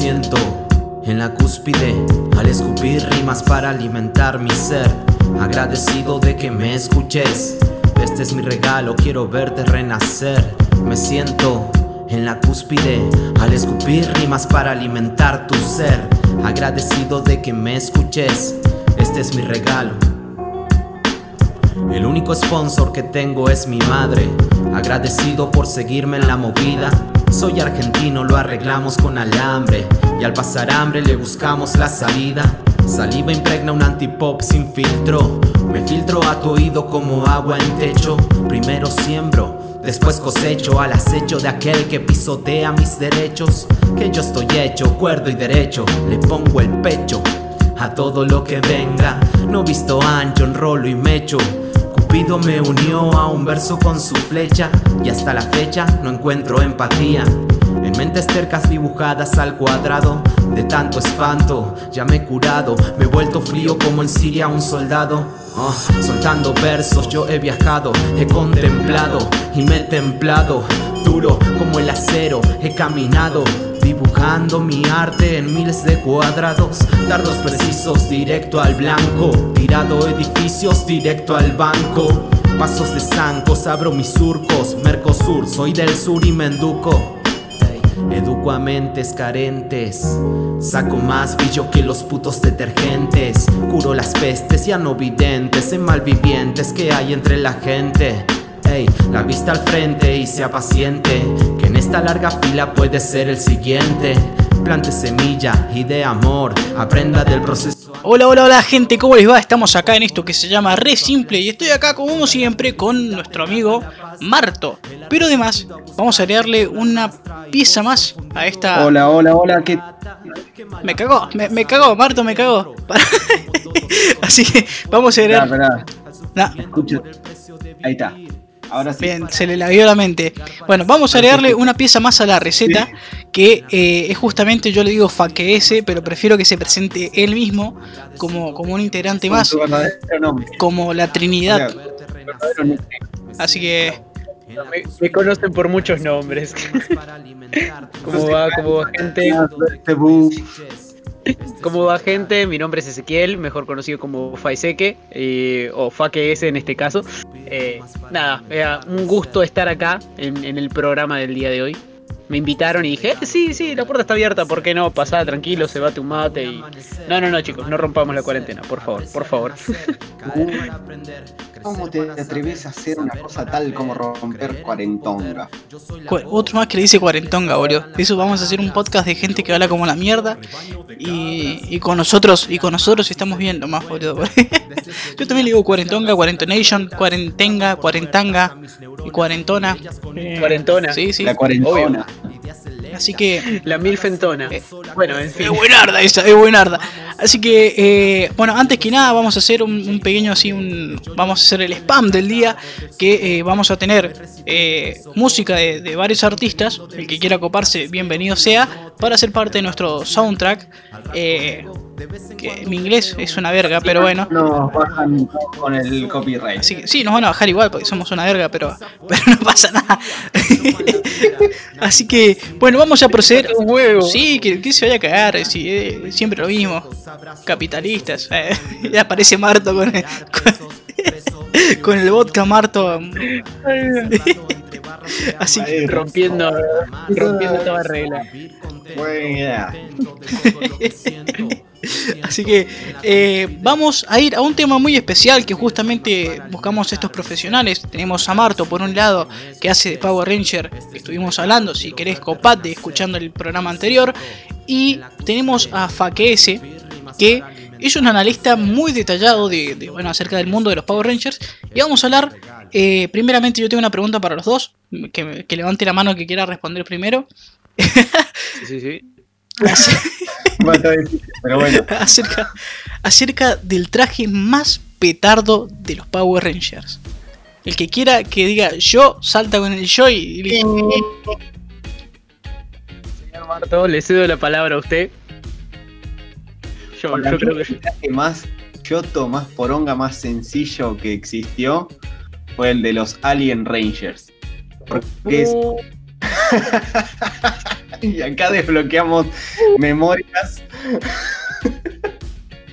siento en la cúspide al escupir rimas para alimentar mi ser. Agradecido de que me escuches. Este es mi regalo, quiero verte renacer. Me siento en la cúspide al escupir rimas para alimentar tu ser. Agradecido de que me escuches. Este es mi regalo. El único sponsor que tengo es mi madre. Agradecido por seguirme en la movida. Soy argentino, lo arreglamos con alambre. Y al pasar hambre le buscamos la salida. Saliva impregna un antipop sin filtro. Me filtro a tu oído como agua en techo. Primero siembro, después cosecho al acecho de aquel que pisotea mis derechos. Que yo estoy hecho, cuerdo y derecho. Le pongo el pecho a todo lo que venga. No visto ancho, enrolo y mecho. Cupido me unió a un verso con su flecha y hasta la fecha no encuentro empatía. En mentes tercas dibujadas al cuadrado, de tanto espanto ya me he curado, me he vuelto frío como en Siria un soldado. Oh, soltando versos yo he viajado, he contemplado y me he templado, duro como el acero, he caminado dibujando mi arte en miles de cuadrados, dardos precisos directo al blanco, tirado edificios directo al banco. Pasos de zancos, abro mis surcos, Mercosur, soy del sur y me enduco. Educo a mentes carentes, saco más brillo que los putos detergentes, curo las pestes ya no videntes, en malvivientes que hay entre la gente. Ey, la vista al frente y sea paciente, esta larga fila puede ser el siguiente. Plante semilla y de amor, aprenda del proceso. Hola, hola, hola gente, ¿cómo les va? Estamos acá en esto que se llama Re Simple y estoy acá como siempre con nuestro amigo Marto. Pero además vamos a agregarle una pieza más a esta... Hola, hola, hola, ¿qué? Me cagó, me, me cagó, Marto me cagó. Así que vamos a agregar... Esperá, Nah, Escucha. Ahí está. Ahora sí. Bien, se le labió la mente. Bueno, vamos a agregarle una pieza más a la receta, que eh, es justamente, yo le digo faqueese, pero prefiero que se presente él mismo como, como un integrante más, como la Trinidad. Así que, Me, me conocen por muchos nombres. ¿Cómo va? ¿Cómo va gente? ¿Cómo va gente? Mi nombre es Ezequiel, mejor conocido como Faiseke, eh, o Faque en este caso. Eh, nada, un gusto estar acá en el programa del día de hoy. Me invitaron y dije, "Eh, sí, sí, la puerta está abierta, ¿por qué no? Pasá tranquilo, se bate un mate y... No, no, no, chicos, no rompamos la cuarentena, por favor, por favor. ¿Cómo te atreves a hacer una cosa tal como romper cuarentonga? cu- otro más que le dice cuarentonga, boludo. Eso vamos a hacer un podcast de gente que habla como la mierda. Y, y con nosotros, y con nosotros estamos viendo más, boludo. Yo también le digo cuarentonga, cuarentonation, cuarentenga, cuarentanga y cuarentona. Eh, Cuarentona. Sí, sí. La cuarentona. Así que La milfentona. Bueno, en fin. Es buenarda esa, es buenarda. Así que, eh, bueno, antes que nada vamos a hacer un, un pequeño así, un, vamos a hacer el spam del día, que eh, vamos a tener eh, música de, de varios artistas, el que quiera coparse, bienvenido sea, para ser parte de nuestro soundtrack. Que mi inglés es una verga, pero bueno. Nos bajan con el copyright. Así que sí, nos van a bajar igual porque somos una verga, pero, pero no pasa nada. Así que, bueno, vamos a proceder. Un huevo. Sí, que, que se vaya a cagar, sí, eh, siempre lo mismo. Capitalistas. eh, ya aparece Marto con el, con, con el vodka Marto. Así que, Rompiendo, rompiendo toda regla. Buena idea. Así que eh, vamos a ir a un tema muy especial que justamente buscamos estos profesionales. Tenemos a Marto por un lado que hace de Power Ranger, que estuvimos hablando, si querés copate escuchando el programa anterior. Y tenemos a Faquese, que es un analista muy detallado de, de, bueno, acerca del mundo de los Power Rangers. Y vamos a hablar, eh, primeramente yo tengo una pregunta para los dos, que, que levante la mano que quiera responder primero. Sí, sí, sí. Pero bueno. acerca, acerca del traje más petardo de los Power Rangers. El que quiera que diga yo, salta con el yo y. Señor Marto, le cedo la palabra a usted. Yo, creo que el traje más choto, más poronga, más sencillo que existió fue el de los Alien Rangers. Porque es, y acá desbloqueamos memorias.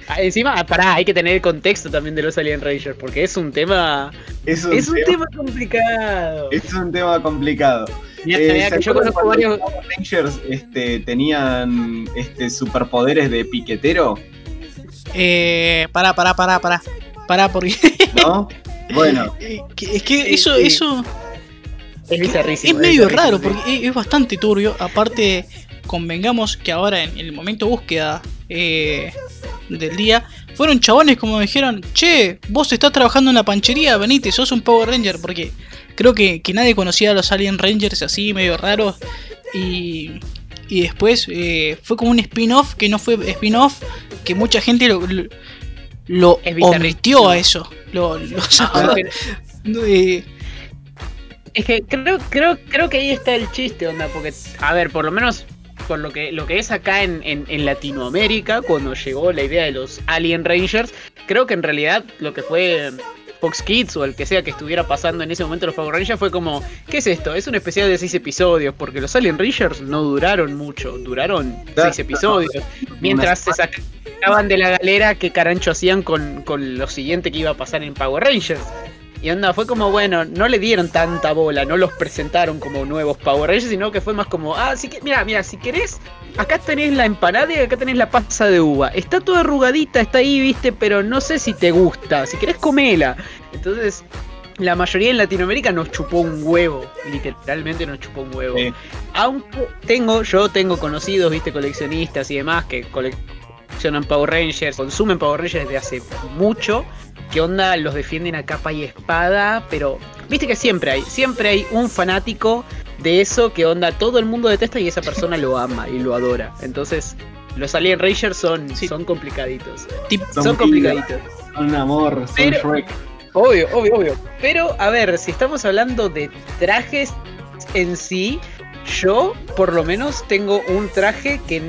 Ah, Encima, pará, hay que tener el contexto también de los Alien Rangers, porque es un tema. Es un, Es un tema, tema complicado. es un tema complicado. Mira, Eh, mira, ¿se que yo conozco varios. los Rangers este, tenían este, superpoderes de piquetero, Eh, pará, pará, pará, pará. Pará, porque. ¿no? Bueno, es que eso, eso Es bizarrísimo. es medio raro, porque es, bastante turbio. Aparte, convengamos que ahora en el momento búsqueda eh, del día, fueron chabones como me dijeron, che, vos estás trabajando en la panchería, venite, sos un Power Ranger, porque creo que, que nadie conocía a los Alien Rangers así, medio raros. Y, y después eh, fue como un spin-off que no fue spin-off, que mucha gente lo, lo, omitió a eso. Lo, lo Ah, pero- eh, Es que creo, creo, creo que ahí está el chiste, onda, porque, a ver, por lo menos por lo que, lo que es acá en, en- en Latinoamérica, cuando llegó la idea de los Alien Rangers, creo que en realidad lo que fue Fox Kids o el que sea que estuviera pasando en ese momento los Power Rangers fue como, ¿qué es esto? Es un especial de seis episodios, porque los Alien Rangers no duraron mucho, duraron seis episodios, mientras se sacaban de la galera qué carancho hacían con, con lo siguiente que iba a pasar en Power Rangers. Y onda, fue como, bueno, no le dieron tanta bola, no los presentaron como nuevos Power Rangers, sino que fue más como, ah, sí que, mira, mira, si querés, acá tenés la empanada y acá tenés la pasa de uva. Está toda arrugadita, está ahí, viste, pero no sé si te gusta, si querés comela. Entonces, la mayoría en Latinoamérica nos chupó un huevo, literalmente nos chupó un huevo. Sí. Aunque tengo, yo tengo conocidos, viste, coleccionistas y demás que coleccionan Power Rangers, consumen Power Rangers desde hace mucho. ¿Qué onda? Los defienden a capa y espada, pero viste que siempre hay, siempre hay un fanático de eso que onda todo el mundo detesta y esa persona lo ama y lo adora. Entonces, los Alien Rangers son, Sí. son complicaditos. Son Son, complicaditos. son amor, son Pero- Shrek. Obvio, obvio, obvio. Pero, a ver, si estamos hablando de trajes en sí, yo por lo menos tengo un traje que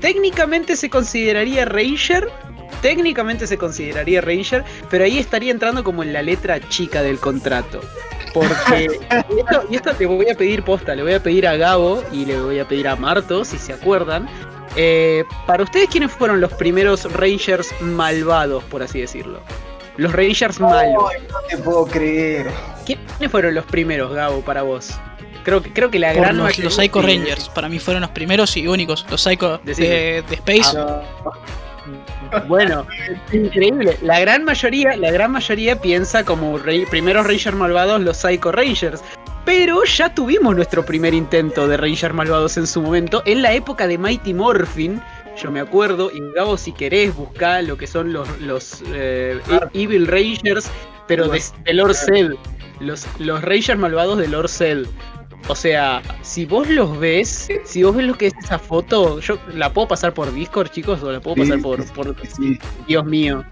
técnicamente se consideraría Ranger. Técnicamente se consideraría Ranger, pero ahí estaría entrando como en la letra chica del contrato. Porque, y esto, y esto le voy a pedir posta, le voy a pedir a Gabo y le voy a pedir a Marto, si se acuerdan. Eh, para ustedes, ¿quiénes fueron los primeros Rangers malvados, por así decirlo? Los Rangers malos. Ay, no te puedo creer. ¿Quiénes fueron los primeros, Gabo, para vos? Creo que, creo que la por gran los, Psycho Rangers, para mí fueron los primeros y únicos, los Psycho de, de Space. No. Bueno, increíble. La gran mayoría, la gran mayoría piensa como rey- primeros Rangers malvados los Psycho Rangers. Pero ya tuvimos nuestro primer intento de Rangers malvados en su momento, en la época de Mighty Morphin. Yo me acuerdo, y Gabo, si querés, buscar lo que son los, los eh, Evil Rangers, pero de, de Lord Zed. Los, los Rangers malvados de Lord Zed. O sea, si vos los ves, si vos ves lo que es esa foto, yo la puedo pasar por Discord, chicos, o la puedo Sí, pasar por, sí, por Sí, Dios mío,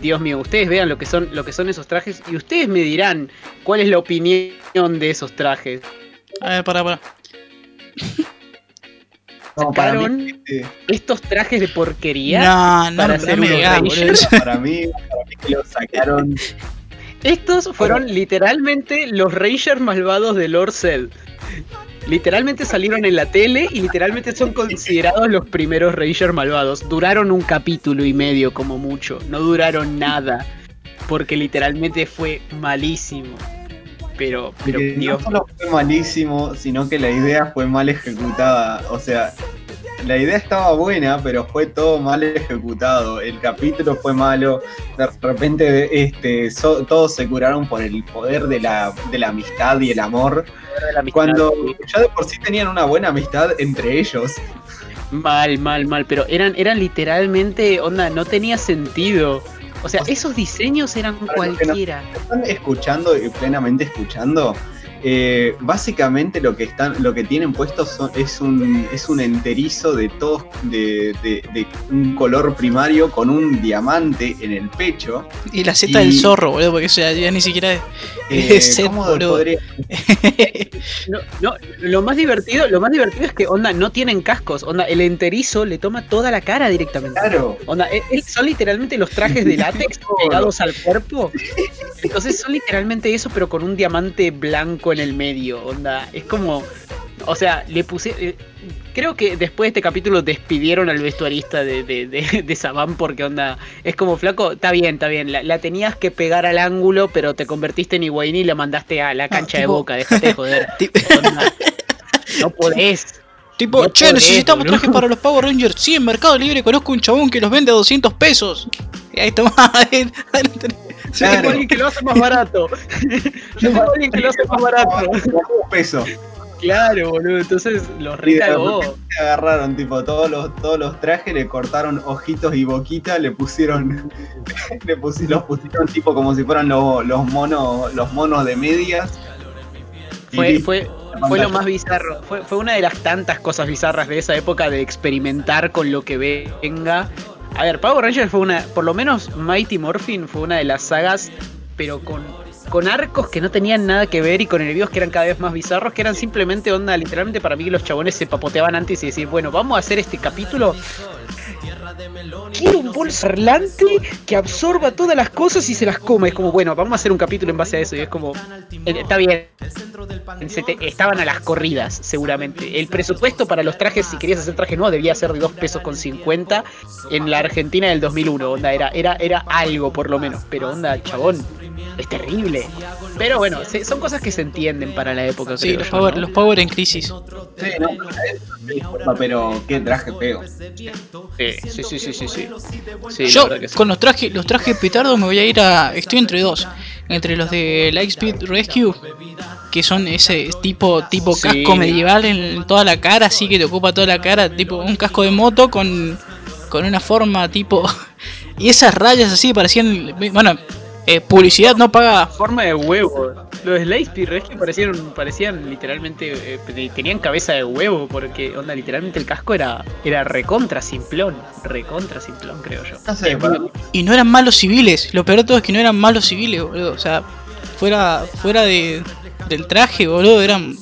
Dios mío, ustedes vean lo que son, lo que son esos trajes y ustedes me dirán cuál es la opinión de esos trajes. A ver, pará, pará. no, para mí, este, estos trajes de porquería. No, no, para no hacer unos para mí, para mí que lo sacaron. Estos fueron literalmente los Rangers malvados de Lord Cell. Literalmente salieron en la tele y literalmente son considerados los primeros Rangers malvados. Duraron un capítulo y medio como mucho, no duraron nada. Porque literalmente fue malísimo. Pero, pero no Dios solo fue malísimo, sino que la idea fue mal ejecutada. O sea, la idea estaba buena, pero fue todo mal ejecutado. El capítulo fue malo. De repente, este, so- todos se curaron por el poder de la, de la amistad y el amor. Amistad, Cuando sí. ya de por sí tenían una buena amistad entre ellos. Mal, mal, mal, pero eran, eran literalmente, onda, no tenía sentido. O sea, O sea, esos diseños eran cualquiera. están escuchando y plenamente escuchando, eh, básicamente lo que están, lo que tienen puestos son- es un es un enterizo de todos de, de- de un color primario con un diamante en el pecho. Y la Z Y- del zorro, boludo, porque o sea, ya ni siquiera es. Eh, Set, ¿cómo boludo. podría- No, no, lo más divertido, lo más divertido es que, onda, no tienen cascos. Onda, el enterizo le toma toda la cara directamente. Claro, Onda, e- e- son literalmente los trajes de látex pegados al cuerpo. Entonces son literalmente eso, pero con un diamante blanco en el medio. Onda, es como. O sea, le puse. eh, creo que después de este capítulo despidieron al vestuarista de, de, de, de Saban porque onda. Es como flaco, está bien, está bien. La, la tenías que pegar al ángulo, pero te convertiste en Higuaín y la mandaste a la cancha de tipo- boca. Déjate de joder. Tipo- Onda, no podés. Tipo, No che, podés, necesitamos trajes para los Power Rangers. Sí, en Mercado Libre conozco un chabón que los vende a 200 pesos. Y ahí toma. ahí-. Yo Claro. tengo alguien que lo hace más barato. Yo tengo alguien que lo hace más barato. Un peso. Claro, boludo. Entonces los repente se agarraron, tipo, todos los, todos los trajes, le cortaron ojitos y boquita, le pusieron, le pusi- los pusieron tipo como si fueran los, los monos, los monos de medias. Fue, fue, fue lo más bizarro. Fue, fue una de las tantas cosas bizarras de esa época de experimentar con lo que venga. A ver, Power Rangers fue una. Por lo menos Mighty Morphin fue una de las sagas, pero con, con arcos que no tenían nada que ver y con enemigos que eran cada vez más bizarros, que eran simplemente onda. Literalmente para mí los chabones se papoteaban antes y decir, bueno, vamos a hacer este capítulo. Quiero un bolso parlante que absorba todas las cosas y se las come. Es como, bueno, vamos a hacer un capítulo en base a eso. Y es como, eh, está bien, se te- estaban a las corridas, seguramente. El presupuesto para los trajes, si querías hacer traje nuevo, debía ser de 2 pesos con 50 en la Argentina del 2001. Onda, era, era, era algo por lo menos. Pero onda, chabón, es terrible. Pero bueno, se- son cosas que se entienden para la época. Sí, creo los yo, Power, ¿no? los Power en crisis. Sí, no, pero qué traje feo. Sí, sí, sí, sí, sí. sí. Yo con los trajes, los trajes petardos me voy a ir a. Estoy entre dos. Entre los de Lightspeed Rescue, que son ese tipo, tipo Sí. casco medieval en toda la cara, así que te ocupa toda la cara, tipo un casco de moto con, con una forma tipo. Y esas rayas así parecían. Bueno, eh, publicidad no paga. Forma de huevo. Los Lightspeed Rescue parecieron, parecían literalmente. eh, te- tenían cabeza de huevo, porque onda, literalmente el casco era, era recontra simplón. Recontra simplón, creo yo. No sé, para mí, Y no eran malos civiles. Lo peor de todo es que no eran malos civiles, boludo. O sea, fuera, fuera de, del traje, boludo, eran.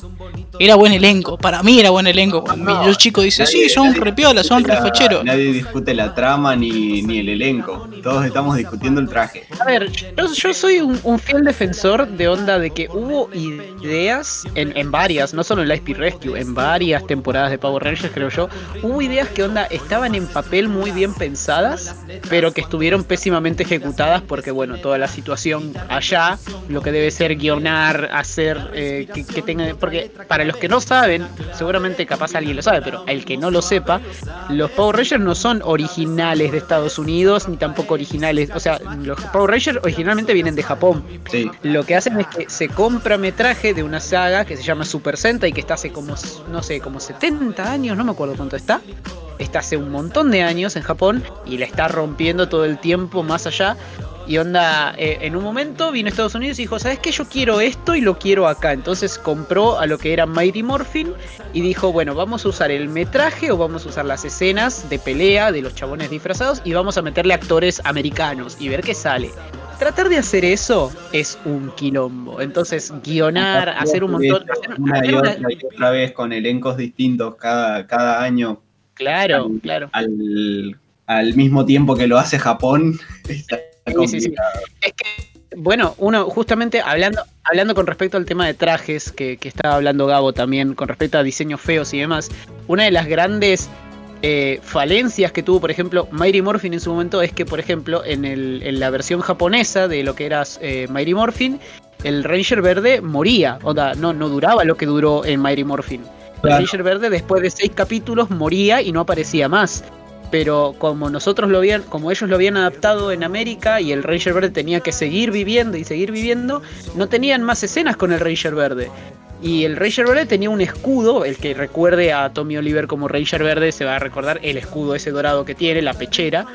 Era buen elenco, para mí era buen elenco. No, Los chicos dicen, nadie- sí, son repiolas, son refacheros. Nadie discute la trama ni, ni el elenco. Todos estamos discutiendo el traje. A ver, yo, yo soy un, un fiel defensor de onda de que hubo ideas en, en varias, no solo en Lightspeed Rescue, en varias temporadas de Power Rangers, creo yo. Hubo ideas que onda estaban en papel muy bien pensadas, pero que estuvieron pésimamente ejecutadas porque, bueno, toda la situación allá, lo que debe ser guionar, hacer eh, que, que tenga. Porque para los que no saben, seguramente capaz alguien lo sabe, pero el que no lo sepa, los Power Rangers no son originales de Estados Unidos ni tampoco originales. O sea, los Power Rangers originalmente vienen de Japón. Sí. Lo que hacen es que se compra metraje de una saga que se llama Super Sentai, que está hace como, no sé, como 70 años, no me acuerdo cuánto está. Está hace un montón de años en Japón y la está rompiendo todo el tiempo más allá. Y onda, eh, en un momento vino a Estados Unidos y dijo, ¿sabes qué? Yo quiero esto y lo quiero acá. Entonces compró a lo que era Mighty Morphin y dijo, bueno, vamos a usar el metraje o vamos a usar las escenas de pelea de los chabones disfrazados y vamos a meterle actores americanos y ver qué sale. Tratar de hacer eso es un quilombo. Entonces, guionar, hacer un montón... hacer- Una hacer y otra vez con elencos distintos cada, cada año Claro, al- claro. al, al mismo tiempo que lo hace Japón. Está Sí, sí, sí. complicado. Es que, bueno, uno justamente hablando, hablando con respecto al tema de trajes, que, que estaba hablando Gabo también, con respecto a diseños feos y demás, una de las grandes eh, falencias que tuvo, por ejemplo, Mighty Morphin en su momento es que, por ejemplo, en, el, en la versión japonesa de lo que era eh, Mighty Morphin, el Ranger Verde moría, o sea, no, no duraba lo que duró en Mighty Morphin. El. Ranger Verde después de seis capítulos moría y no aparecía más. Pero como nosotros lo habían, como ellos lo habían adaptado en América y el Ranger Verde tenía que seguir viviendo y seguir viviendo, no tenían más escenas con el Ranger Verde. Y el Ranger Verde tenía un escudo, el que recuerde a Tommy Oliver como Ranger Verde se va a recordar el escudo ese dorado que tiene, la pechera.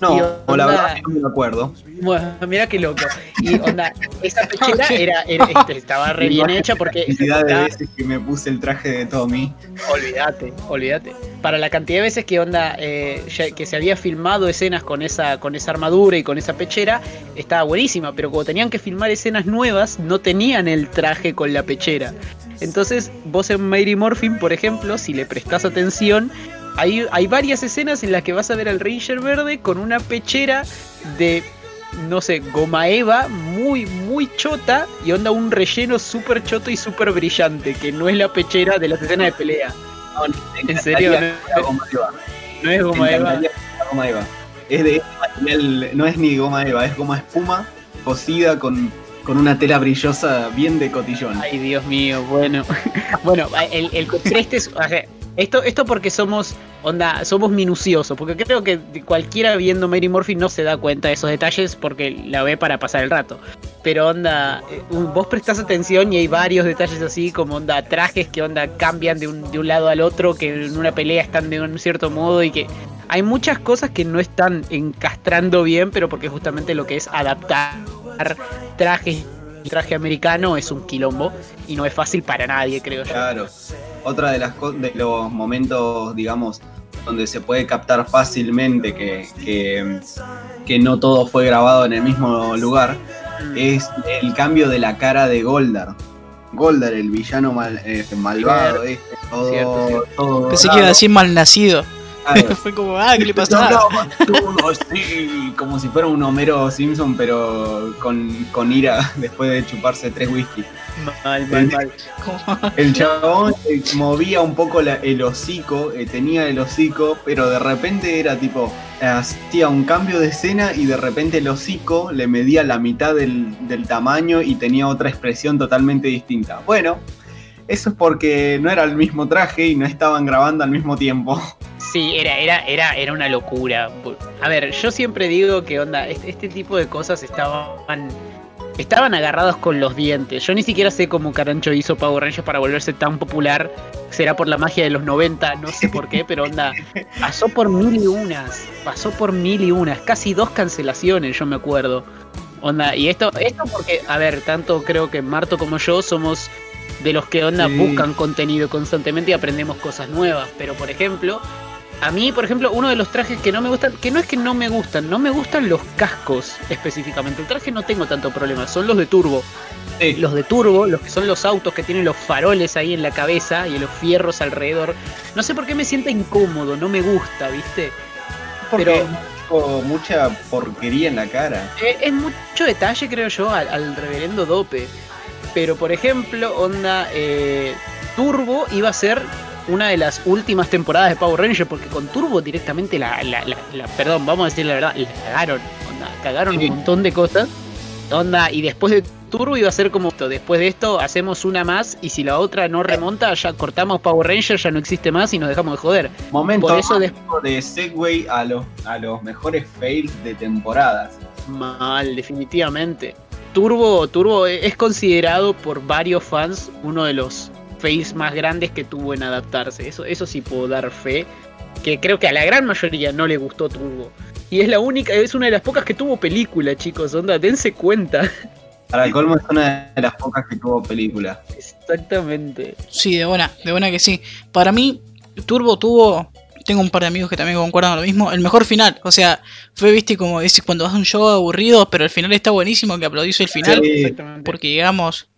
No, Y la onda- verdad no me acuerdo. Bueno, mira qué loco. Y onda, esa pechera Ok. era, era- este, estaba re bien hecha porque La cantidad de veces que me puse el traje de Tommy. Olvídate, olvídate. Para la cantidad de veces que onda eh, que se había filmado escenas con esa con esa armadura y con esa pechera, estaba buenísima, pero cuando tenían que filmar escenas nuevas, no tenían el traje con la pechera. Entonces, vos en Mighty Morphin, por ejemplo, si le prestás atención, hay, hay varias escenas en las que vas a ver al Ranger verde con una pechera de no sé, goma eva muy, muy chota y onda un relleno súper choto y súper brillante, que no es la pechera de las escenas de pelea. En serio, no, es goma eva. Goma eva. Es de material, no es ni goma eva, es goma espuma cocida con, con una tela brillosa bien de cotillón. Ay, Dios mío, bueno. bueno, el, el contraste es. Esto, esto porque somos, onda, somos minuciosos, porque creo que cualquiera viendo Mary Murphy no se da cuenta de esos detalles porque la ve para pasar el rato. Pero onda, eh, vos prestás atención y hay varios detalles así, como onda, trajes que onda cambian de un, de un lado al otro, que en una pelea están de un cierto modo y que hay muchas cosas que no están encastrando bien, pero porque justamente lo que es adaptar trajes traje americano es un quilombo y no es fácil para nadie, creo yo. Claro. Otra de las de los momentos, digamos, donde se puede captar fácilmente que, que, no todo fue grabado en el mismo lugar, es el cambio de la cara de Goldar. Goldar, el villano mal, eh, malvado, este, todo, Pensé que iba a decir malnacido. Fue como, ah, ¿qué le pasó? como si fuera un Homero Simpson, pero con, con ira después de chuparse tres whisky. Mal, mal, mal. El chabón movía un poco el hocico, eh, tenía el hocico, pero de repente era tipo, hacía un cambio de escena y de repente el hocico le medía la mitad del, del tamaño y tenía otra expresión totalmente distinta. Bueno, eso es porque no era el mismo traje y no estaban grabando al mismo tiempo. Sí, era, era, era, era una locura. A ver, yo siempre digo que onda, este, tipo de cosas estaban. Estaban agarrados con los dientes. Yo ni siquiera sé cómo Carancho hizo Power Rangers para volverse tan popular. Será por la magia de los 90, no sé por qué, pero onda. Pasó por mil y unas. Pasó por mil y unas. Casi dos cancelaciones, yo me acuerdo. Onda, y esto, esto porque, a ver, tanto creo que Marto como yo somos de los que onda buscan contenido constantemente y aprendemos cosas nuevas. Pero por ejemplo, a mí, por ejemplo, uno de los trajes que no me gustan, que no es que no me gustan, no me gustan los cascos específicamente. El traje no tengo tanto problema, son los de turbo. Los de turbo, los que son los autos que tienen los faroles ahí en la cabeza y los fierros alrededor. No sé por qué me siento incómodo, no me gusta, ¿viste? Pero mucha porquería en la cara. Eh, es, mucho detalle, creo yo, al, reverendo Dope. Pero por ejemplo, onda eh, Turbo iba a ser una de las últimas temporadas de Power Rangers, porque con Turbo directamente la, la, la, perdón, vamos a decir la verdad, la cagaron, onda, cagaron un montón de cosas, onda, y después de Turbo iba a ser como esto, después de esto hacemos una más y si la otra no remonta, ya cortamos Power Rangers, ya no existe más y nos dejamos de joder. Momento Por eso de Segway a los, a los mejores fails de temporadas. Mal, definitivamente. Turbo, Turbo es considerado por varios fans uno de los face más grandes que tuvo en adaptarse. Eso, eso sí puedo dar fe. Que creo que a la gran mayoría no le gustó Turbo. Y es la única, es una de las pocas que tuvo película, chicos. Onda, dense cuenta. Para el colmo es una de las pocas que tuvo película. Exactamente. Sí, de buena, de buena que sí. Para mí, Turbo tuvo. Tengo un par de amigos que también concuerdan lo mismo. El mejor final. O sea, fue, viste, como es cuando vas a un show aburrido, pero el final está buenísimo, que aplaudís el final. porque, digamos,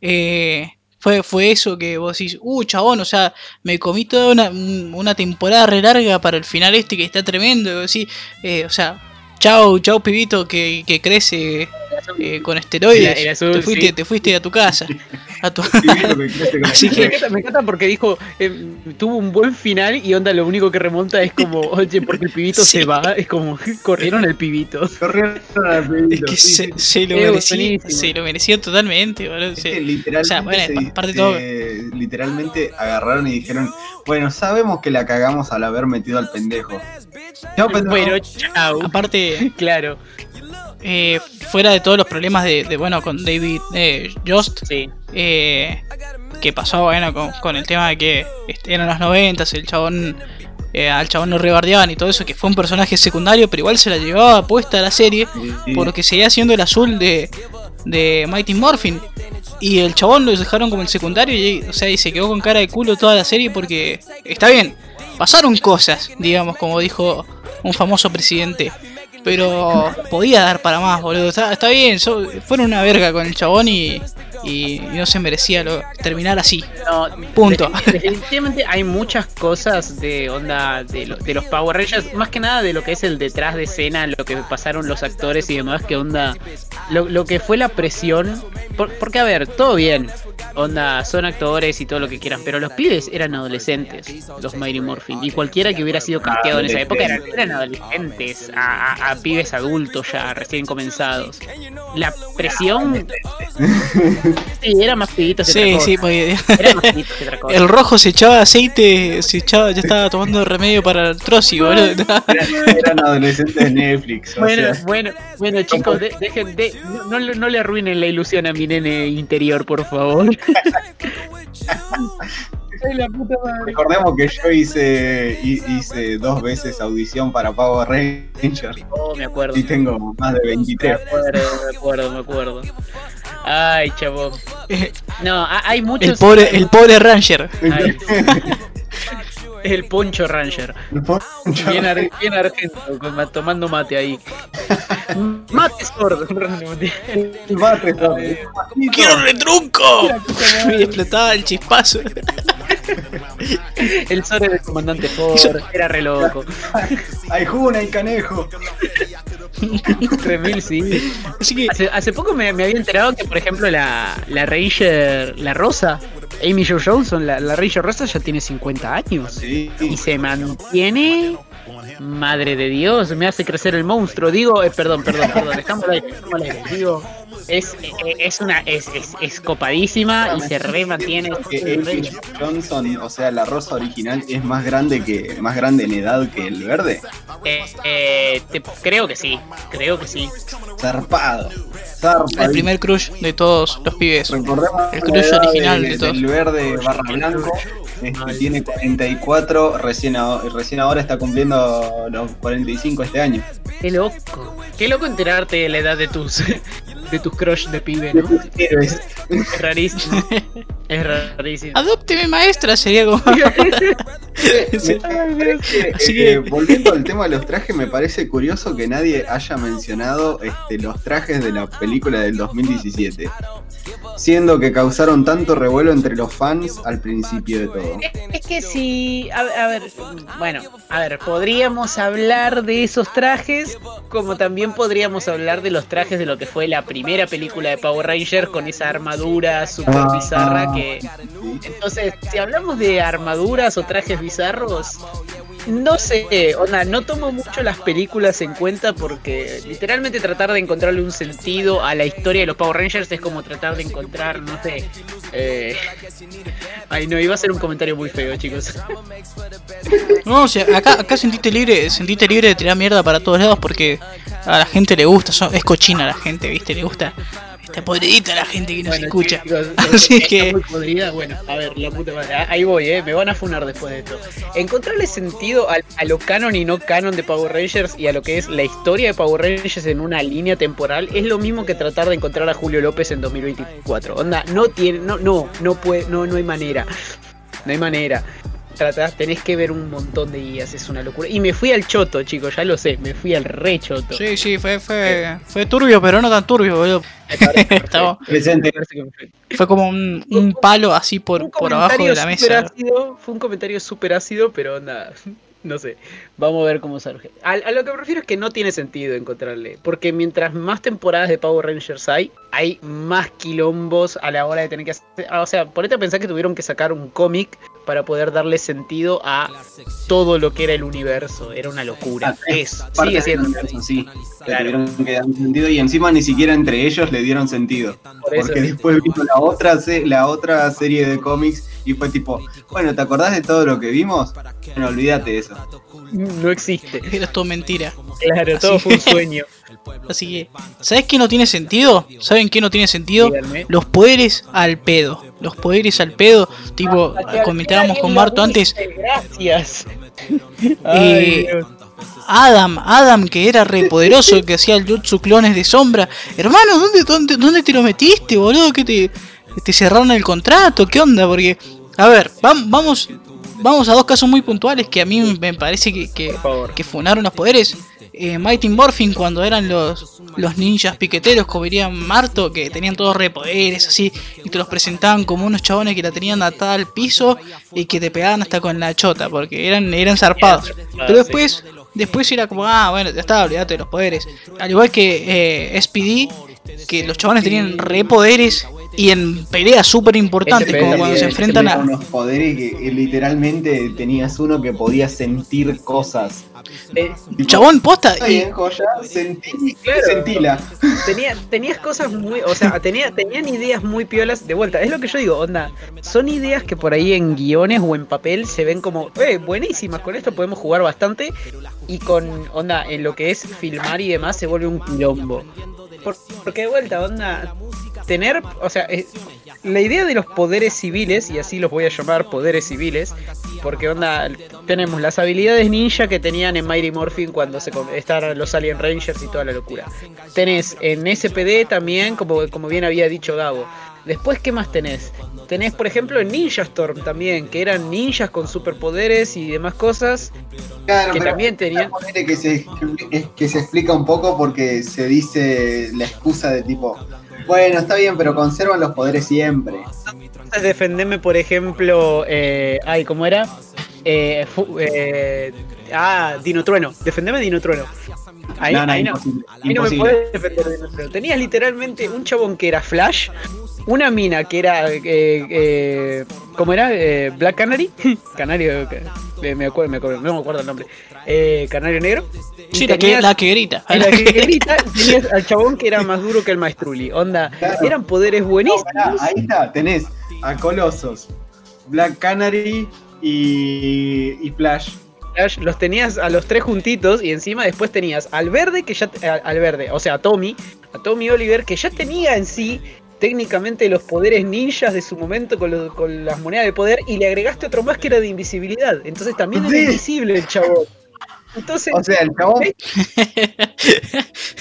eh, fue, fue eso que vos decís, uh, chabón, o sea, me comí toda una, una temporada re larga para el final este que está tremendo. Y vos decís, eh, o sea, chao, chao pibito que, que crece eh, con esteroides. te, fuiste, te fuiste a tu casa. A tu... Así que... me, encanta, porque dijo, eh, tuvo un buen final y onda lo único que remonta es como, oye, porque el pibito se va, es como, corrieron al pibito. Corrieron al pibito. Es que se, se, lo merecía, se lo merecía totalmente. literalmente, literalmente agarraron y dijeron, bueno, sabemos que la cagamos al haber metido al pendejo. Chao, pendejo. Bueno, chao. Aparte, claro. Eh, fuera de todos los problemas de, bueno, con David eh, Just, sí. eh, que pasó, bueno, con, el tema de que este, eran los 90, el chabón, eh, al chabón lo rebardeaban y todo eso, que fue un personaje secundario, pero igual se la llevaba puesta a la serie, porque seguía siendo el azul de, de Mighty Morphin. Y el chabón lo dejaron como el secundario y, o sea, y se quedó con cara de culo toda la serie porque está bien, pasaron cosas, digamos, como dijo un famoso presidente pero podía dar para más, boludo. Está, bien, fueron una verga con el chabón y, y, y no se merecía lo- terminar así. No, Punto. de- Definitivamente hay muchas cosas de onda de, lo- de los Power Rangers, más que nada de lo que es el detrás de escena, lo que pasaron los actores y demás, que onda, lo, lo que fue la presión. por- porque, a ver, todo bien, onda, son actores y todo lo que quieran, pero los pibes eran adolescentes, los Mighty Morphin, y cualquiera que hubiera sido casteado en esa época eran, eran adolescentes, a, a- a pibes adultos ya, recién comenzados. La presión. Sí, era más pibitos que Sí, otra sí, cosa. porque Era más pibitos que otra cosa. el rojo se echaba aceite, se echaba, ya estaba tomando remedio para el troci, boludo. Eran, adolescentes de Netflix. o Bueno, sea, bueno, bueno chicos, de- dejen de, no, no le- no le arruinen la ilusión a mi nene interior, por favor. Ay, la puta madre. recordemos que yo hice, hi- hice dos veces audición para Power Rangers Oh, me acuerdo. y tengo más de Me 23. acuerdo, me acuerdo, me acuerdo. Ay, chabón. No, ha- hay muchos. El pobre, el pobre Ranger. El Poncho Ranger. Bien, ar- bien argento, con ma- tomando mate ahí. Mate sordo. El bate, ¡Quiero retrunco! Y explotaba el chispazo. El sobre del comandante Ford. Era re loco. Hay juna y canejo. 3000 sí. Así que, Hace, hace poco me, me había enterado que, por ejemplo, la, la Ranger, la Rosa, Amy Jo Johnson, la, la Ranger Rosa ya tiene 50 años. Sí. Y se mantiene. Madre de Dios, me hace crecer el monstruo. Digo, eh, perdón, perdón, perdón, dejamos aire, dejamos aire. Digo, es, eh, es una. Es, es, es copadísima y se re mantiene. Johnson, o sea, la rosa original es más grande que más grande en edad que el verde. Eh, eh, te- creo que sí, creo que sí. Zarpado. Zarpado. el primer crush de todos los pibes. Recordemos el crush original de- de todos. del verde barra blanco. Este, tiene 44, recién, a- recién ahora está cumpliendo los 45 este año. Qué loco. Qué loco enterarte de la edad de tus de tus crush de pibe, ¿no? Es rarísimo. Es rarísimo. Adópteme maestra, sería como. Sí. Así Eh, que- volviendo al tema de los trajes, me parece curioso que nadie haya mencionado este, los trajes de la película del 2017. Siendo que causaron tanto revuelo entre los fans al principio de todo. Es que si, a, a ver, bueno, a ver, podríamos hablar de esos trajes, como también podríamos hablar de los trajes de lo que fue la primera película de Power Rangers con esa armadura super Ah, bizarra que... Entonces, si hablamos de armaduras o trajes bizarros, no sé, onda, no tomo mucho las películas en cuenta porque literalmente tratar de encontrarle un sentido a la historia de los Power Rangers es como tratar de encontrar, no sé. eh, Ay, no, iba a ser un comentario muy feo, chicos. No, o sea, acá, acá sentiste libre, sentiste libre de tirar mierda para todos lados porque a la gente le gusta, es cochina la gente, viste, le gusta. Está podridita la gente que nos Bueno, escucha. chicos, Así está que- muy podrida. Bueno, a ver, la puta madre. Ah, Ahí voy, eh. Me van a funar después de esto. Encontrarle sentido al- a, lo canon y no canon de Power Rangers y a lo que es la historia de Power Rangers en una línea temporal es lo mismo que tratar de encontrar a Julio López en 2024. Onda, no tiene, no, no, no puede, no, no hay manera. No hay manera. Tratás, tenés que ver un montón de guías, es una locura. Y me fui al choto, chicos, ya lo sé, me fui al re choto. Sí, sí, fue, fue, fue turbio, pero no tan turbio, boludo. Estaba- Presente. Fue como un, un palo así por, Un por abajo de la súper mesa. ácido, fue un comentario súper ácido, pero nada, no sé. Vamos a ver cómo surge. A, a lo que me refiero es que no tiene sentido encontrarle. Porque mientras más temporadas de Power Rangers hay, hay más quilombos a la hora de tener que hacer. O sea, ponete a pensar que tuvieron que sacar un cómic para poder darle sentido a todo lo que era el universo. Era una locura. Es, Parte sigue siendo. universo, sí. Claro. que dar sentido y encima ni siquiera entre ellos le dieron sentido. Por eso. Porque después vino la otra, la otra serie de cómics y fue tipo, bueno, ¿te acordás de todo lo que vimos? Bueno, olvídate de eso. No existe. Era todo mentira. Claro, todo fue un sueño. Así que, ¿sabes qué no tiene sentido? ¿Saben qué no tiene sentido? Los poderes al pedo. Los poderes al pedo. Tipo, al comentábamos con Marto antes. Gracias. Eh. Adam, Adam, que era re poderoso, que hacía el jutsu clones de sombra. Hermano, ¿dónde, dónde, dónde te lo metiste, boludo? ¿Que te, te cerraron el contrato? ¿Qué onda? Porque, a ver, vam- vamos, vamos a dos casos muy puntuales que a mí me parece que, que, que funaron los poderes. Eh, Mighty Morphin cuando eran los, los ninjas piqueteros, como diría Marto, que tenían todos repoderes así, y te los presentaban como unos chabones que la tenían atada al piso y que te pegaban hasta con la chota, porque eran, eran zarpados. Pero después, después era como, ah, bueno, ya está, olvídate de los poderes. Al igual que eh, SPD, que los chabones tenían repoderes y en peleas súper importantes, como cuando se enfrentan a... unos poderes que, literalmente tenías uno que podía sentir cosas. Eh, Chabón, posta. Está Y, bien, joya, sentí, Claro. sentila. tenía, tenías cosas muy, o sea, tenía, tenían ideas muy piolas de vuelta. Es lo que yo digo, onda, son ideas que por ahí en guiones o en papel se ven como, eh, buenísimas, con esto podemos jugar bastante. Y con, onda, en lo que es filmar y demás se vuelve un quilombo. Por- porque de vuelta, onda, tener, o sea, eh, la idea de los poderes civiles, y así los voy a llamar poderes civiles, porque onda, tenemos las habilidades ninja que tenían en Mighty Morphin cuando se estaban los Alien Rangers y toda la locura. Tenés en SPD también, como, como bien había dicho Gabo. Después, ¿qué más tenés? Tenés, por ejemplo, en Ninja Storm también, que eran ninjas con superpoderes y demás cosas. Claro, Que pero también tenían- que se, que se explica un poco porque se dice la excusa de tipo, bueno, está bien, pero conservan los poderes siempre. Entonces, defendeme, por ejemplo, eh, ay, ¿cómo era? Eh, fu- eh, ah, Dino Trueno. Defendeme Dino Trueno. Ahí, no, no, ahí no. no me puedes defender Dino Trueno. Tenías literalmente un chabón que era Flash, una mina que era, eh, eh, ¿cómo era? Eh, Black Canary. Canario, eh, me acuerdo, me acuerdo, no me acuerdo el nombre. Eh, Canario Negro. Sí, la que, tenías- la que grita. la que grita, tenías al chabón que era más duro que el Maestruli. Onda, Claro. eran poderes No, buenísimos. pará, ahí está, tenés a Colossus, Black Canary y, y Flash. Flash, los tenías a los tres juntitos y encima después tenías al verde que ya al verde, o sea, a Tommy, a Tommy Oliver que ya tenía en sí técnicamente los poderes ninjas de su momento con, los- con las monedas de poder y le agregaste otro más que era de invisibilidad. Entonces también Sí. era invisible el chabón. Entonces, O sea, el chabón.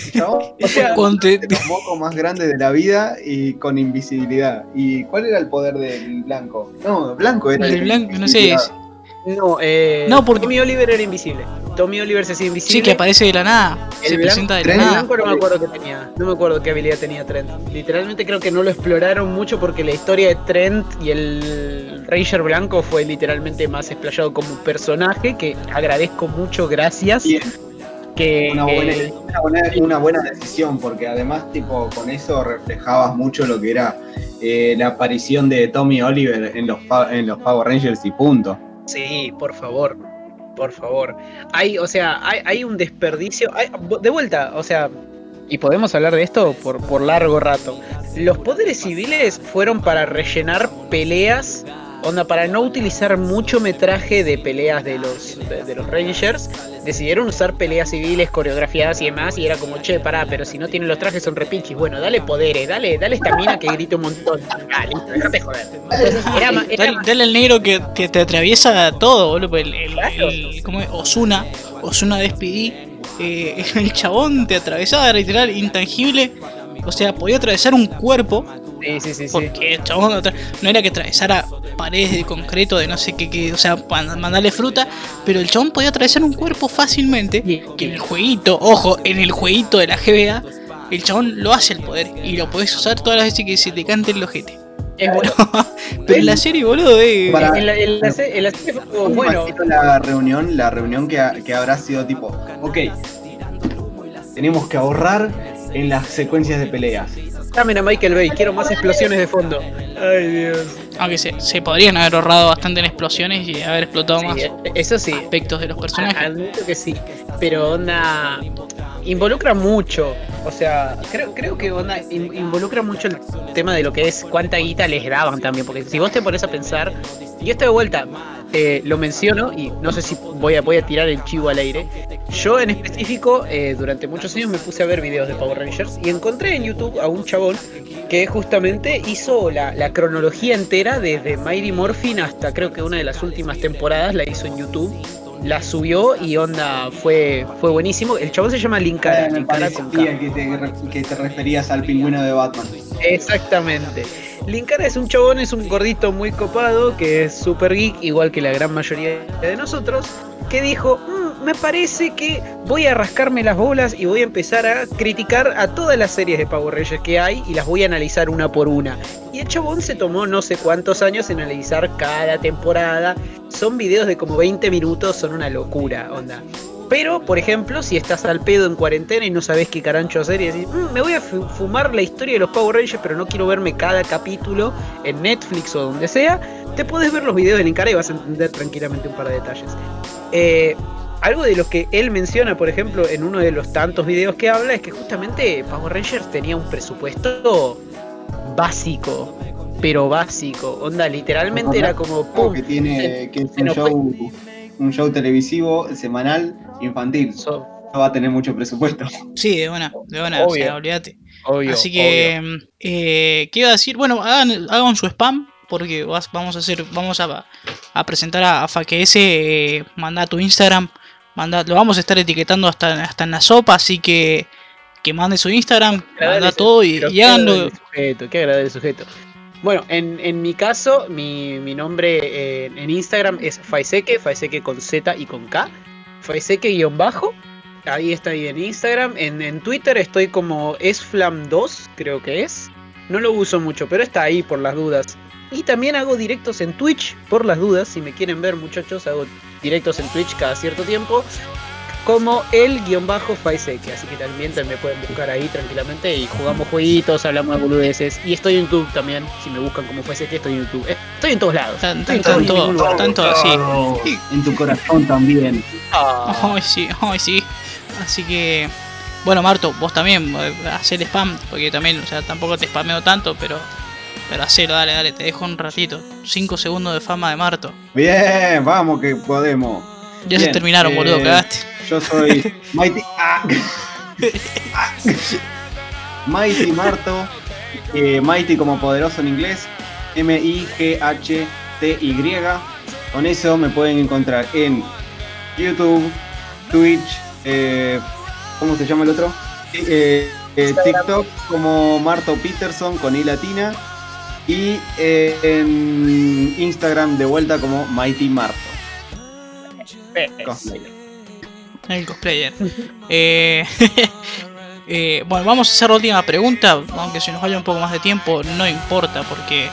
el chabón O sea, los mocos más grandes de la vida y con invisibilidad. ¿Y cuál era el poder del blanco? No, blanco era El blanco, no sé. No, eh, No, porque- Tommy Oliver era invisible. Tommy Oliver se hacía invisible. Sí, que aparece de la nada. El Se blanco- presenta de la nada. blanco no me acuerdo qué tenía. No me acuerdo qué habilidad tenía Trent. Literalmente creo que no lo exploraron mucho porque la historia de Trent y el Ranger blanco fue literalmente más explayado como personaje. Que agradezco mucho, gracias. Bien, Que, una buena, que- una buena- una buena decisión, porque además, tipo, con eso reflejabas mucho lo que era eh, la aparición de Tommy Oliver en los, en los Power Rangers y punto. Sí, por favor. Por favor. Hay, o sea, hay, hay un desperdicio. hay- de vuelta, o sea. Y podemos hablar de esto por, por largo rato. Los poderes civiles fueron para rellenar peleas. Onda, para no utilizar mucho metraje de peleas de los, de, de los Rangers, decidieron usar peleas civiles coreografiadas y demás. Y era como, che, pará, pero si no tienen los trajes son repinchis. Bueno, dale poderes, dale, dale estamina que grite un montón. Ah, listo, déjate joder. Entonces, era, ma- era Dale, dale al negro que, te atraviesa todo, boludo. El, el, Claro. el- ¿cómo es? Osuna, Osuna despedí. Eh, el chabón te atravesaba literal, intangible. O sea, podía atravesar un cuerpo. Sí, sí, sí, sí. Porque el chabón no era que atravesara paredes de concreto de no sé qué, qué, o sea, mandarle fruta. Pero el chabón podía atravesar un cuerpo fácilmente. Que en el jueguito, ojo, en el jueguito de la GBA, el chabón lo hace el poder. Y lo podés usar todas las veces que se te cante el ojete. Es bueno. Pero en la serie, boludo, eh. Para- En la, en la se- en la serie fue como, bueno, la reunión, la reunión que, ha- que habrá sido tipo, ok, tenemos que ahorrar en las secuencias de peleas. Llamen a Michael Bay, quiero más explosiones de fondo. Ay, Dios. Aunque se, se podrían haber ahorrado bastante en explosiones y haber explotado más Sí, eso sí, aspectos de los personajes. admito que sí, pero onda involucra mucho, o sea, creo, creo que onda in- involucra mucho el tema de lo que es cuánta guita les daban también, porque si vos te pones a pensar, y esto de vuelta, eh, lo menciono y no sé si voy a, voy a tirar el chivo al aire, yo en específico eh, durante muchos años me puse a ver videos de Power Rangers y encontré en YouTube a un chabón que justamente hizo la, la cronología entera desde Mighty Morphin hasta creo que una de las últimas temporadas la hizo en YouTube. La subió y onda fue, fue buenísimo. El chabón se llama Linkara. Eh, me Linkara con K. parecía que te, re- que te referías al pingüino de Batman. Exactamente. Linkara es un chabón, es un gordito muy copado, que es super geek, igual que la gran mayoría de nosotros, que dijo, "Mm, me parece que voy a rascarme las bolas y voy a empezar a criticar a todas las series de Power Rangers que hay y las voy a analizar una por una. Y el chabón se tomó no sé cuántos años en analizar cada temporada. Son videos de como 20 minutos, son una locura, onda. Pero, por ejemplo, si estás al pedo en cuarentena y no sabes qué carancho hacer y decís, "Mm, me voy a fu- fumar la historia de los Power Rangers, pero no quiero verme cada capítulo en Netflix o donde sea, te puedes ver los videos de Linkara y vas a entender tranquilamente un par de detalles. Eh, algo de lo que él menciona, por ejemplo, en uno de los tantos videos que habla, es que justamente Power Rangers tenía un presupuesto básico, pero básico. Onda, literalmente era como pum. que tiene que es un show, un show televisivo semanal infantil. So- No va a tener mucho presupuesto. Sí, de buena, de buena, o Obvio. sea, olvídate. obvio, Así que, eh, ¿qué iba a decir? Bueno, hagan, hagan su spam, porque vas- vamos a hacer, vamos a, a presentar a, a FaqueS, eh, manda tu Instagram, manda, lo vamos a estar etiquetando hasta, hasta en la sopa, así que que mande su Instagram, manda todo y, y háganlo. sujeto, qué agradable sujeto. Bueno, en, en mi caso, mi, mi nombre eh, en Instagram es Faiseke, Faiseke con Z y con K. Faiseke guion bajo. Ahí está ahí en Instagram. En, en Twitter estoy como esflam2, creo que es. No lo uso mucho, pero está ahí por las dudas. Y también hago directos en Twitch, por las dudas. Si me quieren ver, muchachos, hago directos en Twitch cada cierto tiempo. Como el guion bajo Faiseke. Así que también te- me pueden buscar ahí tranquilamente. Y jugamos jueguitos, hablamos de boludeces. Y estoy en YouTube también. Si me buscan como Faiseke, estoy en YouTube. Eh, Estoy en todos lados. Tan- Estoy tan- en todos, tanto- en tanto así. En tu corazón también. Ah. Ay, sí, ay, sí. Así que, bueno, Marto, vos también, eh, hacé el spam, porque también, o sea, tampoco te spameo tanto, pero, pero hacelo, dale, dale, te dejo un ratito. 5 segundos de fama de Marto. Bien, vamos que podemos. Ya se terminaron, eh, boludo, cagaste. Yo soy Mighty. ah. Ah. Mighty Marto. eh, Mighty como poderoso en inglés. M-I-G-H-T-Y. Con eso me pueden encontrar en YouTube, Twitch, eh, ¿cómo se llama el otro? Eh, eh, TikTok como Marto Peterson con I latina. Y eh, en Instagram de vuelta como Mighty Marto. Cosplayer. El cosplayer. Eh, eh, bueno, vamos a hacer la última pregunta, aunque se nos vaya un poco más de tiempo, no importa, porque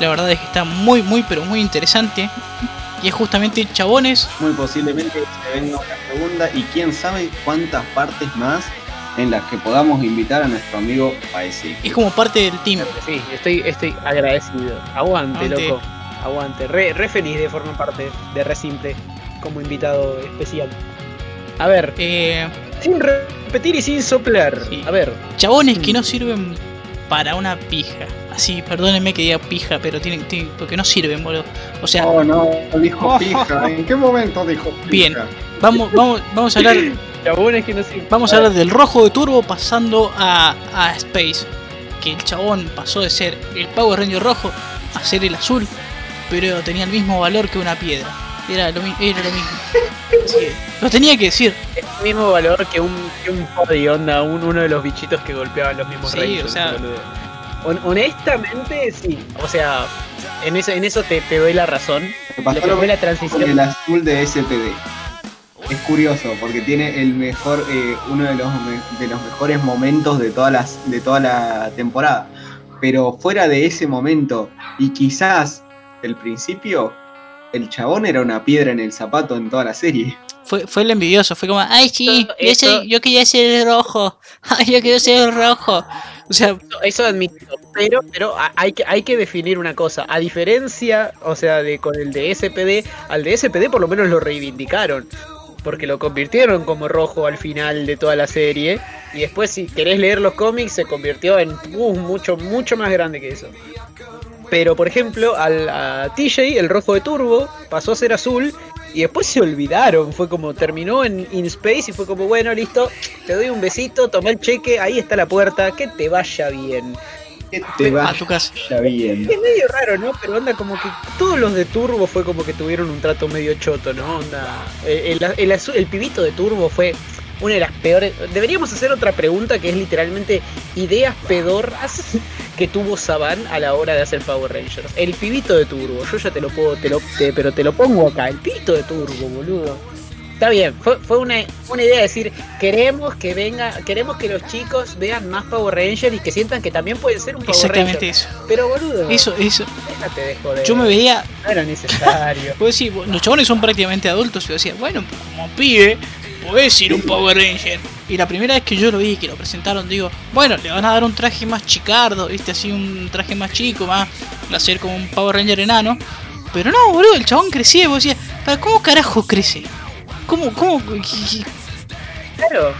la verdad es que está muy, muy, pero muy interesante. Y es justamente chabones. Muy posiblemente se venga una segunda y quién sabe cuántas partes más en las que podamos invitar a nuestro amigo Paesi. Es como parte del team. Sí, estoy, estoy agradecido. Aguante, Aguante. loco. Aguante. Re, re feliz de formar parte de Re Simple como invitado especial. A ver, Eh, sin repetir y sin soplar. Sí. A ver, chabones que no sirven para una pija. Así, perdónenme que diga pija, pero tienen, tienen- porque no sirven, boludo. O sea, Oh no, dijo pija. ¿En qué momento dijo pija? Bien. Vamos, vamos, vamos a hablar, chabones que no sirven. vamos a hablar del rojo de turbo pasando a, a Space. Que el chabón pasó de ser el Power Ranger rojo a ser el azul, pero tenía el mismo valor que una piedra. Era lo, era lo mismo. Así que, lo tenía que decir. Es el mismo valor que un, que un Poddy, onda, un- uno de los bichitos que golpeaban los mismos Sí, Rangers, o sea- boludo. Hon- honestamente, sí. O sea, en eso, en eso te, te doy la razón. Lo pasó que fue la transición. el azul de SPD. Es curioso porque tiene el mejor, eh, uno de los, me- de los mejores momentos de todas las, de toda la temporada. Pero fuera de ese momento y quizás el principio, el chabón era una piedra en el zapato en toda la serie. Fue, fue el envidioso, fue como, ay sí, yo, esto- soy- yo quería ser el rojo, ay, yo quiero ser el rojo. O sea, Eso admito, pero, pero hay, que, hay que definir una cosa. A diferencia, o sea, de con el de SPD, al de SPD por lo menos lo reivindicaron. Porque lo convirtieron como rojo al final de toda la serie. Y después, si querés leer los cómics, se convirtió en uh, mucho, mucho más grande que eso. Pero, por ejemplo, al, a TJ, el rojo de turbo, pasó a ser azul. Y después se olvidaron. Fue como terminó en In Space y fue como, bueno, listo, te doy un besito, toma el cheque, ahí está la puerta, que te vaya bien. Te a vaya tu casa. bien. Es medio raro, ¿no? Pero onda como que todos los de Turbo fue como que tuvieron un trato medio choto, ¿no? Onda. eh, El, el, el pibito de Turbo fue una de las peores. Deberíamos hacer otra pregunta que es literalmente ideas pedorras que tuvo Saban a la hora de hacer Power Rangers. El pibito de Turbo, yo ya te lo puedo, te lo, te- pero te lo pongo acá. El pibito de Turbo, boludo. Está bien, fue, fue una, una idea de decir, queremos que venga, queremos que los chicos vean más Power Rangers y que sientan que también pueden ser un Power Exactamente Ranger. eso. Pero boludo, Eso, eso. déjate de joder. Yo me veía, No era necesario. puedo decir, los chabones son prácticamente adultos. Y yo decía, bueno, como pibe, podés ir un Power Ranger. Y la primera vez que yo lo vi, que lo presentaron, digo, bueno, le van a dar un traje más chicardo, viste, así un traje más chico, más, va a ser como un Power Ranger enano. Pero no, boludo, el chabón crecía y vos decías, ¿para cómo carajo crece? ¿Cómo, cómo? Claro.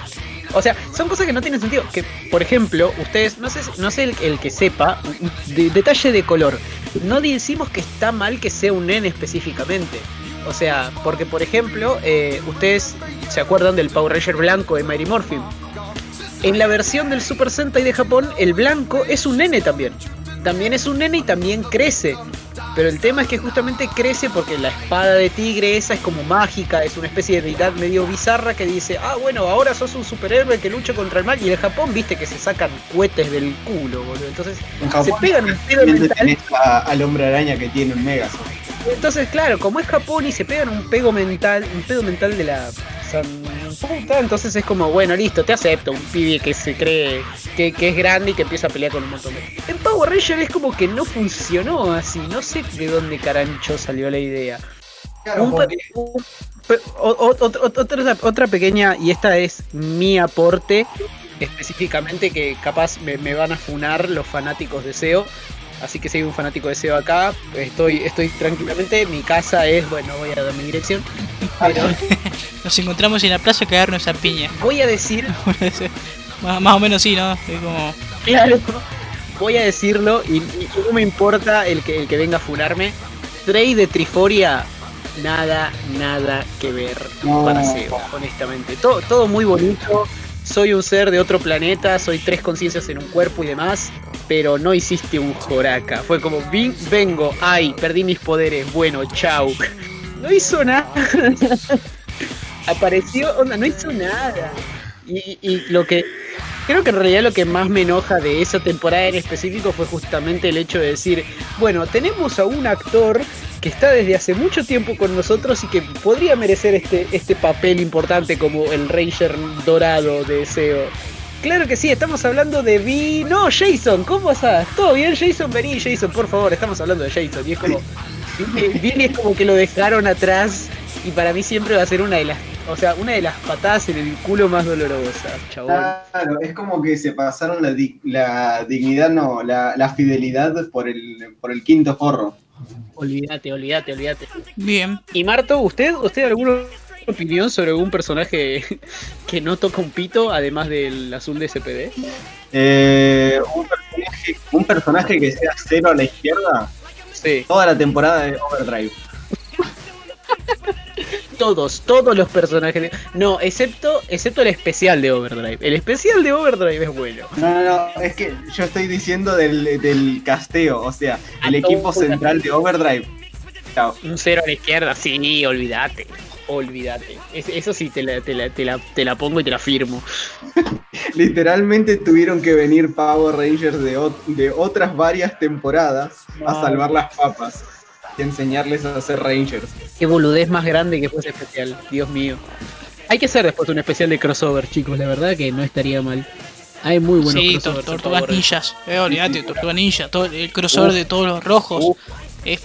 O sea, son cosas que no tienen sentido. Que, por ejemplo, ustedes, no sé, no sé el, que sepa, de- detalle de color. No decimos que está mal que sea un nene específicamente. O sea, porque por ejemplo, eh, ustedes se acuerdan del Power Ranger blanco de Mighty Morphin. En la versión del Super Sentai de Japón, el blanco es un nene también. También es un nene y también crece. Pero el tema es que justamente crece porque la espada de tigre esa es como mágica, es una especie de deidad medio bizarra que dice, ah bueno, ahora sos un superhéroe que lucha contra el mal. Y en Japón viste que se sacan cohetes del culo, boludo. Entonces En se pegan un pedo también mental. tenés a- al hombre araña que tiene un Megazord. Entonces, claro, como es Japón y se pegan un pego mental, un pedo mental de la san puta, entonces es como, bueno, listo, te acepto, un pibe que se cree que, que es grande y que empieza a pelear con un montón de. En Power Ranger es como que no funcionó así, no sé de dónde carancho salió la idea. Un pe- un o- o- ot- otra, otra pequeña, y esta es mi aporte, específicamente que capaz me, me van a funar los fanáticos de SEO. Así que si hay un fanático de SEO acá, estoy, estoy tranquilamente. Mi casa es, bueno, voy a dar mi dirección. Pero Nos encontramos en la plaza a cagarnos a piña. voy a decir, más, más o menos sí, ¿no? Es como... claro, voy a decirlo y, y no me importa el que, el que venga a funarme. Trey de Triforia, nada, nada que ver No. para SEO, honestamente. Todo, todo muy bonito. Soy un ser de otro planeta, soy tres conciencias en un cuerpo y demás, pero no hiciste un Joraka. Fue como, "Vin- vengo, ay, perdí mis poderes, bueno, chau. No hizo nada. Apareció, onda, no hizo nada. Y, y lo que creo que en realidad lo que más me enoja de esa temporada en específico fue justamente el hecho de decir, bueno, tenemos a un actor que está desde hace mucho tiempo con nosotros y que podría merecer este, este papel importante como el Ranger dorado de SEO. Claro que sí, estamos hablando de Vi. No, Jason, ¿cómo estás? ¿Todo bien, Jason? Vení, Jason, por favor, estamos hablando de Jason. Y es como. Billy es como que lo dejaron atrás. Y para mí siempre va a ser una de las. O sea, una de las patadas en el culo más dolorosas, chabón. Claro, es como que se pasaron la, di- la dignidad, no, la, la fidelidad por el, por el quinto forro. Olvídate, olvídate, olvídate. Bien. Y Marto, ¿usted, usted alguna opinión sobre algún personaje que no toca un pito, además del azul de SPD? Eh, un, personaje, un personaje que sea cero a la izquierda, Sí. toda la temporada de Overdrive. Todos, todos los personajes. No, excepto, excepto el especial de Overdrive. El especial de Overdrive es bueno. No, no, no, es que yo estoy diciendo del, del casteo, o sea, el equipo central de Overdrive. Chao. Un cero a la izquierda, sí, olvídate. Olvídate. Es- eso sí te la, te, la, te, la, te la pongo y te la firmo. Literalmente tuvieron que venir Power Rangers de, ot- de otras varias temporadas a salvar las papas y enseñarles a hacer Rangers. Qué boludez más grande que fue ese especial, Dios mío. Hay que hacer después un especial de crossover, chicos, la verdad que no estaría mal. Hay muy buenos sí, crossovers. tor- tortugas ninjas. Eh, olvídate, tortuga ninja. Todo, el crossover de todos los rojos. Es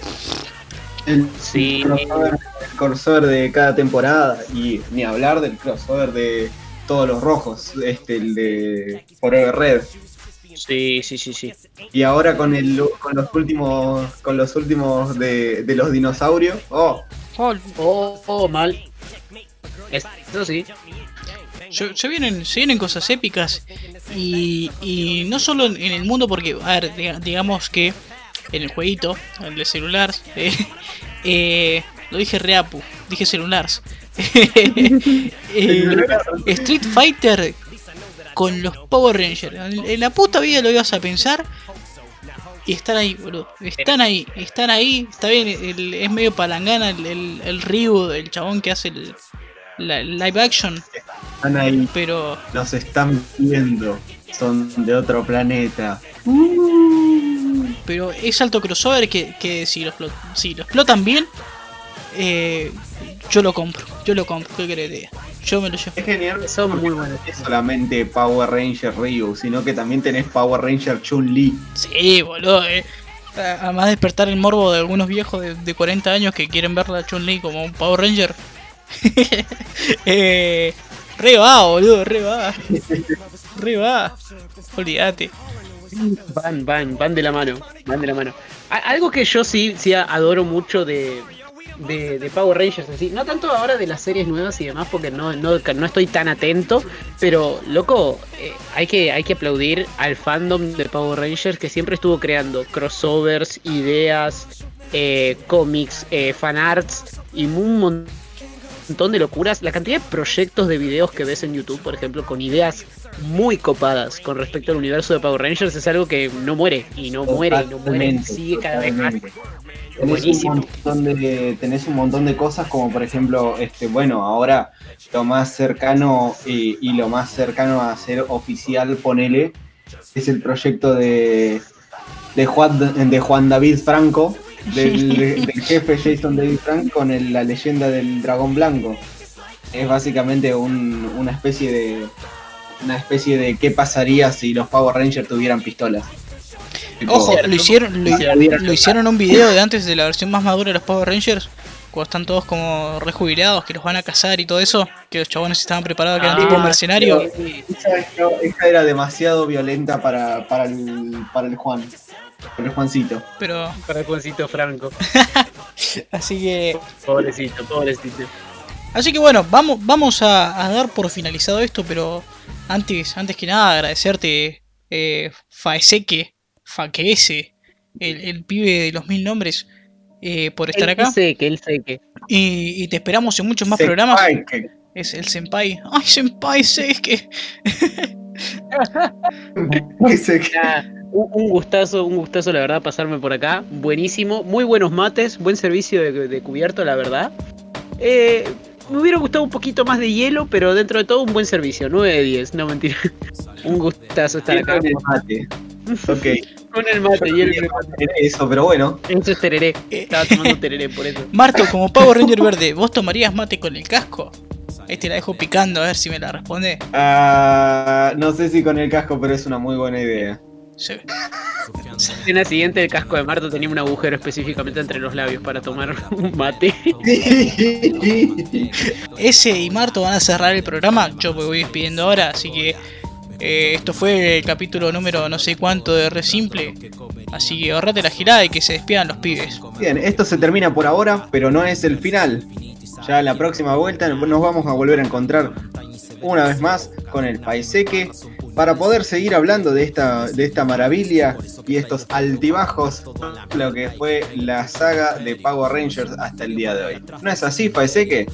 El, Sí. el crossover, el crossover de cada temporada y ni hablar del crossover de todos los rojos, este, el de Forever Red. Sí, sí, sí, sí. Y ahora con el con los últimos con los últimos de, de los dinosaurios. Oh, Oh, Oh, oh, mal. Eso sí. se, se vienen, se vienen cosas épicas y, y no solo en, en el mundo porque, a ver, diga- digamos que en el jueguito, el de celular, eh, eh, lo dije reapu, dije celulares. Eh, Street Fighter con los Power Rangers. En, la puta vida lo ibas a pensar y están ahí, boludo. Están ahí, están ahí. Está bien, el- es medio palangana el, el, el Ryu, el chabón que hace el, la- el live action, Están ahí, pero los están viendo. Son de otro planeta. pero es alto crossover que, que si, lo, si lo explotan bien, eh, yo lo compro. Yo lo compro, ¿qué diga? Yo me lo llevo. Es genial. Son muy buenos. No es solamente Power Ranger Ryu, sino que también tenés Power Ranger Chun-Li. Sí, boludo, eh. A- Además de despertar el morbo de algunos viejos de, de 40 años que quieren ver a Chun-Li como un Power Ranger. eh, re va, boludo, re va. Re va. Olvídate. Van, van, van de la mano, van de la mano. A- algo que yo sí, sí adoro mucho de, de, de Power Rangers así, no tanto ahora de las series nuevas y demás, porque no, no, no estoy tan atento, pero loco, eh, hay, que, hay que aplaudir al fandom de Power Rangers que siempre estuvo creando crossovers, ideas, eh, cómics, eh, fanarts y un montón de locuras. La cantidad de proyectos de videos que ves en YouTube, por ejemplo, con ideas muy copadas con respecto al universo de Power Rangers es algo que no muere y no muere y no muere y sigue cada vez más. Tenés un, montón de, tenés un montón de cosas como por ejemplo, este, bueno, ahora lo más cercano eh, y lo más cercano a ser oficial, ponele, es el proyecto de, de, Juan, de Juan David Franco, del, del jefe Jason David Franco con el- la leyenda del dragón blanco. Es básicamente un- una especie de una especie de qué pasaría si los Power Rangers tuvieran pistolas. Tipo, Ojo, lo hicieron, lo, lo hicieron un video de antes de la versión más madura de los Power Rangers. Cuando están todos como rejubilados, que los van a cazar y todo eso. Que los chabones estaban preparados, que eran Ah, tipo mercenarios. Esa, esa era demasiado violenta para, para, el, para el Juan. Para el Juancito. Pero, Para Juancito Franco. así que. Pobrecito, pobrecito. Así que bueno, vamos, vamos a, a dar por finalizado esto, pero antes, antes que nada agradecerte, eh, Faeseque, Faqueese, el, el pibe de los mil nombres, eh, por estar acá. sé que, él sé que. Y, y te esperamos en muchos más Se programas. Es el Senpai. Ay, Senpai, sé que. se cae. Nada, un, un gustazo, un gustazo la verdad pasarme por acá. Buenísimo, muy buenos mates, buen servicio de, de cubierto la verdad. Eh, me hubiera gustado un poquito más de hielo, pero dentro de todo un buen servicio, 9 de 10, no mentira. Un gustazo estar acá el. Ok. Con el mate y el Eso, pero bueno. Eso es tereré. Estaba tomando tereré por eso. Marto, como Power Ranger verde, ¿vos tomarías mate con el casco? Ahí te la dejo picando a ver si me la responde. Ah, no sé si con el casco, pero es una muy buena idea. Sí. En la siguiente, el casco de Marto tenía un agujero específicamente entre los labios para tomar un mate. Ese y Marto van a cerrar el programa. Yo me voy despidiendo ahora, así que eh, esto fue el capítulo número no sé cuánto de Re Simple. Así que ahorrate la girada y que se despidan los pibes. Bien, esto se termina por ahora, pero no es el final. Ya la próxima vuelta nos vamos a volver a encontrar una vez más con el Paiseque para poder seguir hablando de esta, de esta maravilla y estos altibajos, lo que fue la saga de Power Rangers hasta el día de hoy. ¿No es así, Paiseque?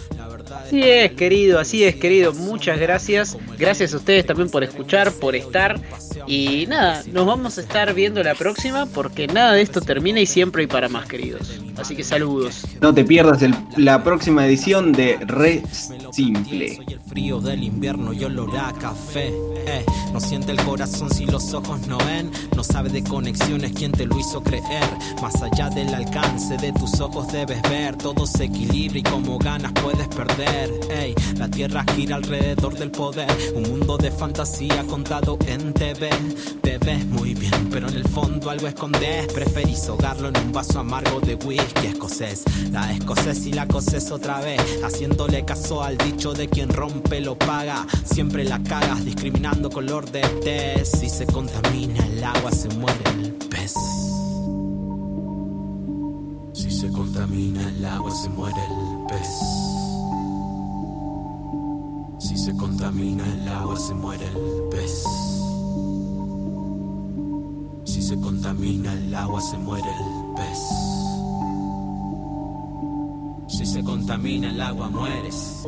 Así es, querido, así es, querido. Muchas gracias. Gracias a ustedes también por escuchar, por estar. Y nada, nos vamos a estar viendo la próxima porque nada de esto termina y siempre hay para más, queridos. Así que saludos. No te pierdas el- la próxima edición de Re Simple. Soy el frío del invierno y olor a café. Eh, no siente el corazón si los ojos no ven. No sabe de conexiones quién te lo hizo creer. Más allá del alcance de tus ojos debes ver. Todo se equilibra y como ganas puedes perder. Ey, la tierra gira alrededor del poder. Un mundo de fantasía contado en TV. Te ves muy bien, pero en el fondo algo escondes. Preferís ahogarlo en un vaso amargo de whisky escocés. La escocés y la cosés otra vez. Haciéndole caso al dicho de quien rompe lo paga. Siempre la cagas discriminando color de tez. Si se contamina el agua se muere el pez. Si se contamina el agua se muere el pez. Si se contamina el agua se muere el pez. Si se contamina el agua se muere el pez. Si se contamina el agua mueres.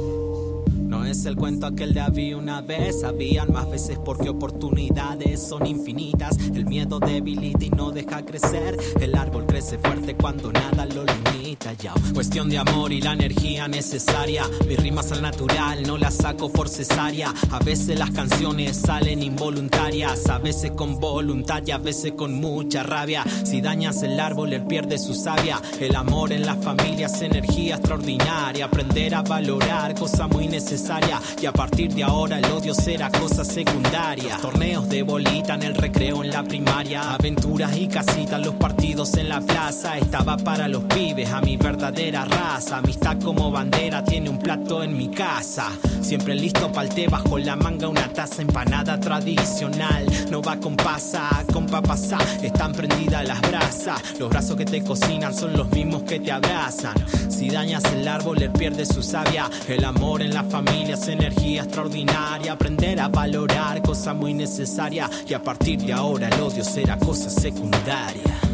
No es el cuento aquel de había una vez, habían más veces porque oportunidades son infinitas. El miedo debilita y no deja crecer. El árbol crece fuerte cuando nada lo limita. Ya, cuestión de amor y la energía necesaria. Mis rimas al natural, no las saco por. A veces las canciones salen involuntarias, a veces con voluntad y a veces con mucha rabia. Si dañas el árbol, él pierde su savia. El amor en la familia es energía extraordinaria. Aprender a valorar, cosa muy necesaria. Y a partir de ahora el odio será cosa secundaria. Torneos de bolita en el recreo en la primaria. Aventuras y casitas, los partidos en la plaza. Estaba para los pibes, a mi verdadera raza. Amistad como bandera, tiene un plato en mi casa. Siempre listo pa'l té, bajo la manga una taza empanada tradicional. No va con pasa, con papasá. Están prendidas las brasas. Los brazos que te cocinan son los mismos que te abrazan. Si dañas el árbol, le pierde su savia. El amor en la familia es energía extraordinaria. Aprender a valorar, cosa muy necesaria. Y a partir de ahora el odio será cosa secundaria.